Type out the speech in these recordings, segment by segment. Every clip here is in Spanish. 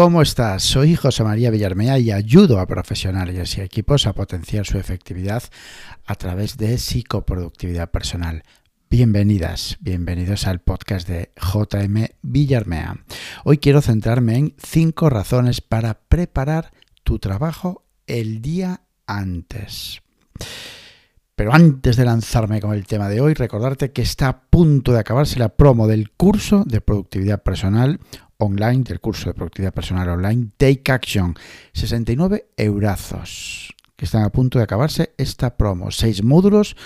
¿cómo estás? Soy José María Villarmea y ayudo a profesionales y equipos a potenciar su efectividad a través de psicoproductividad personal. Bienvenidas, bienvenidos al podcast de JM Villarmea. Hoy quiero centrarme en cinco razones para preparar tu trabajo el día antes. Pero antes de lanzarme con el tema de hoy, recordarte que está a punto de acabarse la promo del curso de productividad personal online, del curso de productividad personal online, Take Action. 69 eurazos, que están a punto de acabarse esta promo. Seis módulos,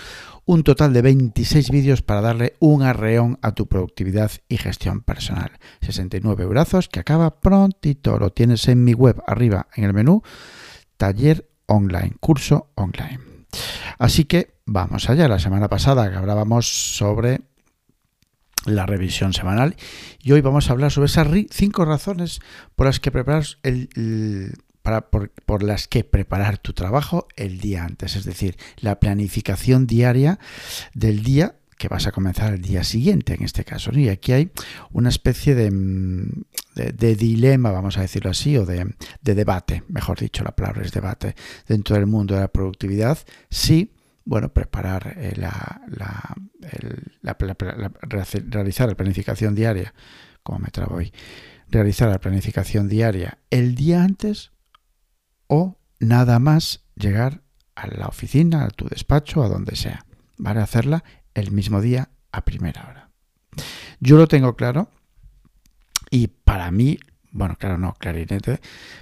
un total de 26 vídeos para darle un arreón a tu productividad y gestión personal. 69 eurazos que acaba prontito. Lo tienes en mi web arriba en el menú. Taller online, curso online. Así que vamos allá. La semana pasada hablábamos sobre la revisión semanal y hoy vamos a hablar sobre esas cinco razones por las que preparar el, para, por, las que preparar tu trabajo el día antes, es decir, la planificación diaria del día que vas a comenzar el día siguiente en este caso. Y aquí hay una especie de, de, dilema, vamos a decirlo así, o de, debate, mejor dicho, la palabra es debate, dentro del mundo de la productividad, sí, bueno, preparar eh, la, realizar la planificación diaria, como me trabo hoy, realizar la planificación diaria el día antes o nada más llegar a la oficina, a tu despacho, a donde sea. ¿Vale? Hacerla el mismo día a primera hora. Yo lo tengo claro y para mí, bueno, claro, no, clarinete,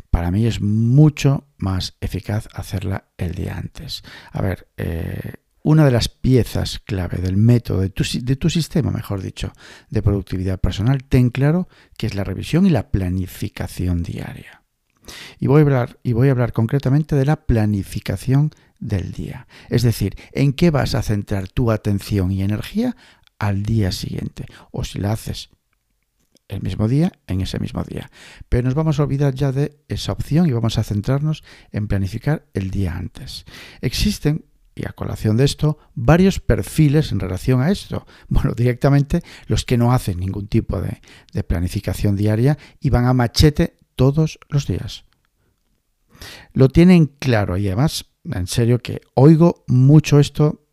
para mí es mucho más eficaz hacerla el día antes. A ver, eh, una de las piezas clave del método de tu, de tu, sistema, mejor dicho, de productividad personal, ten claro que es la revisión y la planificación diaria. Y voy a hablar, y voy a hablar concretamente de la planificación del día. Es decir, en qué vas a centrar tu atención y energía al día siguiente. O si la haces el mismo día, en ese mismo día. Pero nos vamos a olvidar ya de esa opción y vamos a centrarnos en planificar el día antes. Existen, y a colación de esto, varios perfiles en relación a esto. Bueno, directamente los que no hacen ningún tipo de, de planificación diaria y van a machete todos los días. Lo tienen claro y además en serio que oigo mucho esto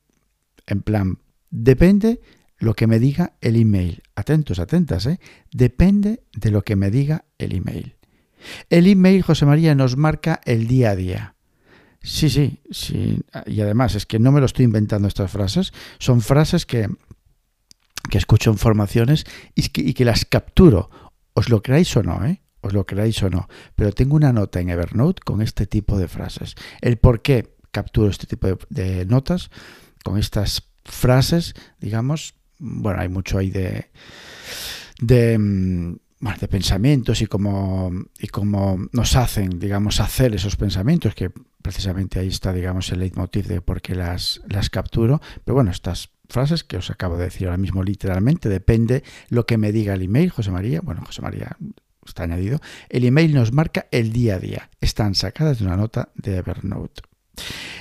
en plan, depende lo que me diga el email. Atentos, atentas, ¿eh? Depende de lo que me diga el email. El email, José María, nos marca el día a día. Sí, sí, sí. Y además es que no me lo estoy inventando estas frases. Son frases que, que escucho en formaciones y que, y que las capturo. Os lo creáis o no, ¿eh? os lo creáis o no, pero tengo una nota en Evernote con este tipo de frases. El por qué capturo este tipo de, notas con estas frases, digamos, bueno, hay mucho ahí de, de, mm, de pensamientos y cómo, y cómo nos hacen, digamos, hacer esos pensamientos, que precisamente ahí está, digamos, el leitmotiv de por qué las, las capturo. Pero bueno, estas frases que os acabo de decir ahora mismo literalmente, depende lo que me diga el email, José María, bueno, José María está añadido, el email nos marca el día a día. Están sacadas de una nota de Evernote.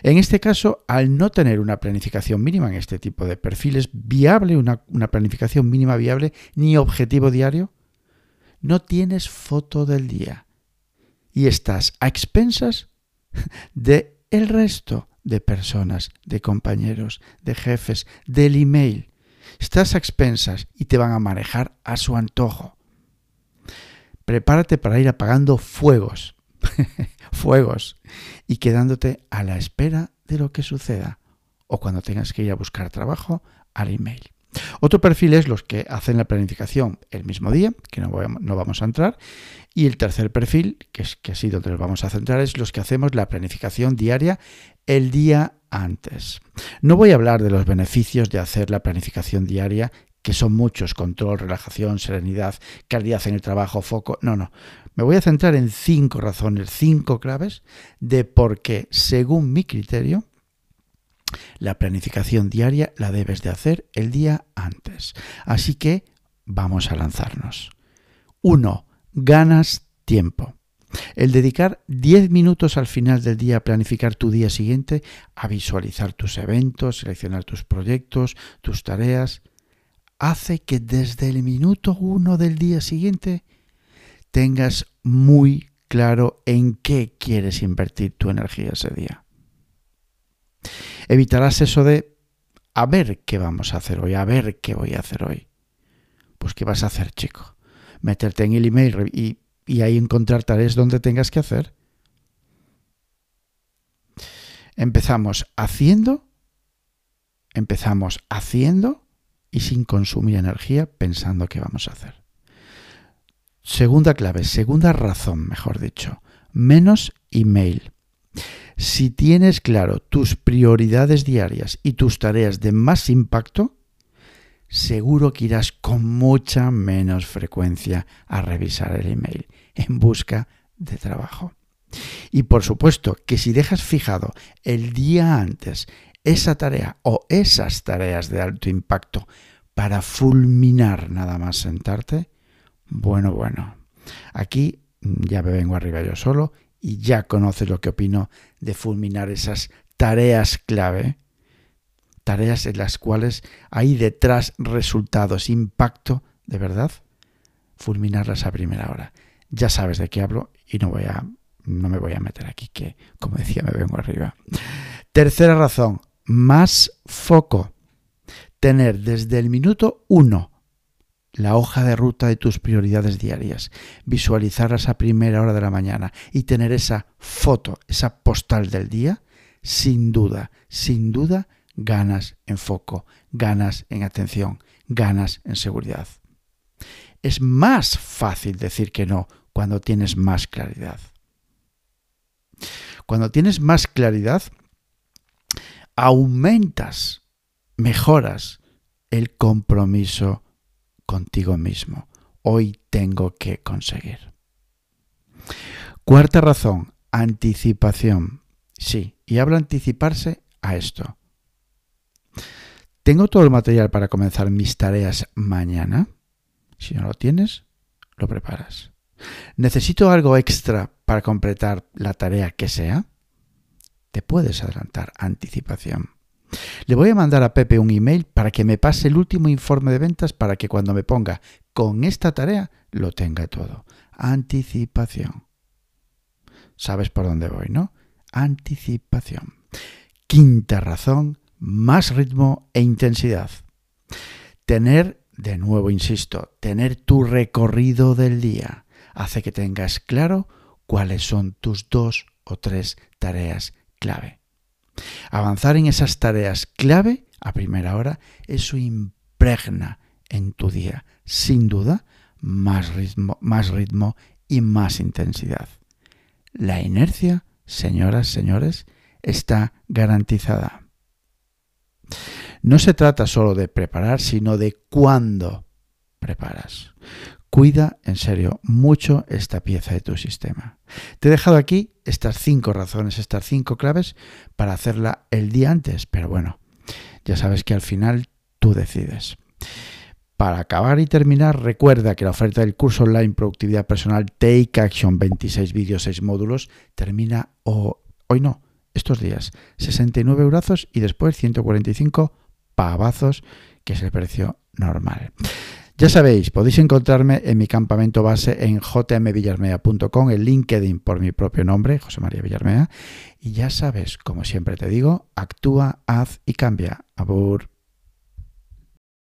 En este caso, al no tener una planificación mínima en este tipo de perfiles, viable, una, planificación mínima viable, ni objetivo diario, no tienes foto del día. Y estás a expensas de el resto de personas, de compañeros, de jefes, del email. Estás a expensas y te van a manejar a su antojo. Prepárate para ir apagando fuegos, fuegos, y quedándote a la espera de lo que suceda, o cuando tengas que ir a buscar trabajo, al email. Otro perfil es los que hacen la planificación el mismo día, que no, vamos a entrar, y el tercer perfil, que es que así donde nos vamos a centrar, es los que hacemos la planificación diaria el día antes. No voy a hablar de los beneficios de hacer la planificación diaria que son muchos, control, relajación, serenidad, calidad en el trabajo, foco. No, no. Me voy a centrar en cinco razones, cinco claves de por qué, según mi criterio, la planificación diaria la debes de hacer el día antes. Así que vamos a lanzarnos. Uno, Ganas tiempo. El dedicar 10 minutos al final del día a planificar tu día siguiente, a visualizar tus eventos, seleccionar tus proyectos, tus tareas, hace que desde el minuto uno del día siguiente tengas muy claro en qué quieres invertir tu energía ese día. Evitarás eso de a ver qué vamos a hacer hoy, a ver qué voy a hacer hoy. Pues qué vas a hacer, chico. Meterte en el email y, y ahí encontrar tareas donde tengas que hacer. Empezamos haciendo, empezamos haciendo y sin consumir energía pensando qué vamos a hacer. Segunda clave, segunda razón, mejor dicho, menos email. Si tienes claro tus prioridades diarias y tus tareas de más impacto, seguro que irás con mucha menos frecuencia a revisar el email en busca de trabajo. Y por supuesto que si dejas fijado el día antes esa tarea o esas tareas de alto impacto para fulminar nada más sentarte, bueno, bueno, aquí ya me vengo arriba yo solo y ya conoces lo que opino de fulminar esas tareas clave, tareas en las cuales hay detrás resultados, impacto, de verdad, fulminarlas a primera hora. Ya sabes de qué hablo y no voy a no me voy a meter aquí que como decía me vengo arriba. Tercera razón, más foco. Tener desde el minuto uno la hoja de ruta de tus prioridades diarias, visualizarlas a primera hora de la mañana y tener esa foto, esa postal del día, sin duda, sin duda, ganas en foco, ganas en atención, ganas en seguridad. Es más fácil decir que no cuando tienes más claridad. Cuando tienes más claridad, aumentas, mejoras el compromiso contigo mismo. Hoy tengo que conseguir. Cuarta razón, anticipación. Sí, y hablo anticiparse a esto. ¿Tengo todo el material para comenzar mis tareas mañana? Si no lo tienes, lo preparas. ¿Necesito algo extra para completar la tarea que sea? Te puedes adelantar anticipación. Le voy a mandar a Pepe un email para que me pase el último informe de ventas para que cuando me ponga con esta tarea lo tenga todo. Anticipación. ¿Sabes por dónde voy, no? Anticipación. Quinta razón, más ritmo e intensidad. Tener, de nuevo insisto, tener tu recorrido del día hace que tengas claro cuáles son tus dos o tres tareas clave. Avanzar en esas tareas clave a primera hora, eso impregna en tu día, sin duda, más ritmo, más ritmo y más intensidad. La inercia, señoras, señores, está garantizada. No se trata solo de preparar, sino de cuándo preparas. Cuida en serio mucho esta pieza de tu sistema. Te he dejado aquí estas cinco razones, estas cinco claves para hacerla el día antes, pero bueno, ya sabes que al final tú decides. Para acabar y terminar, recuerda que la oferta del curso online Productividad Personal Take Action 26 vídeos, 6 módulos termina hoy no, estos días. 69 euros y después 145 pavazos, que es el precio normal. Ya sabéis, podéis encontrarme en mi campamento base en jmvillarmea.com, en LinkedIn por mi propio nombre, José María Villarmea. Y ya sabes, como siempre te digo, actúa, haz y cambia. Abur.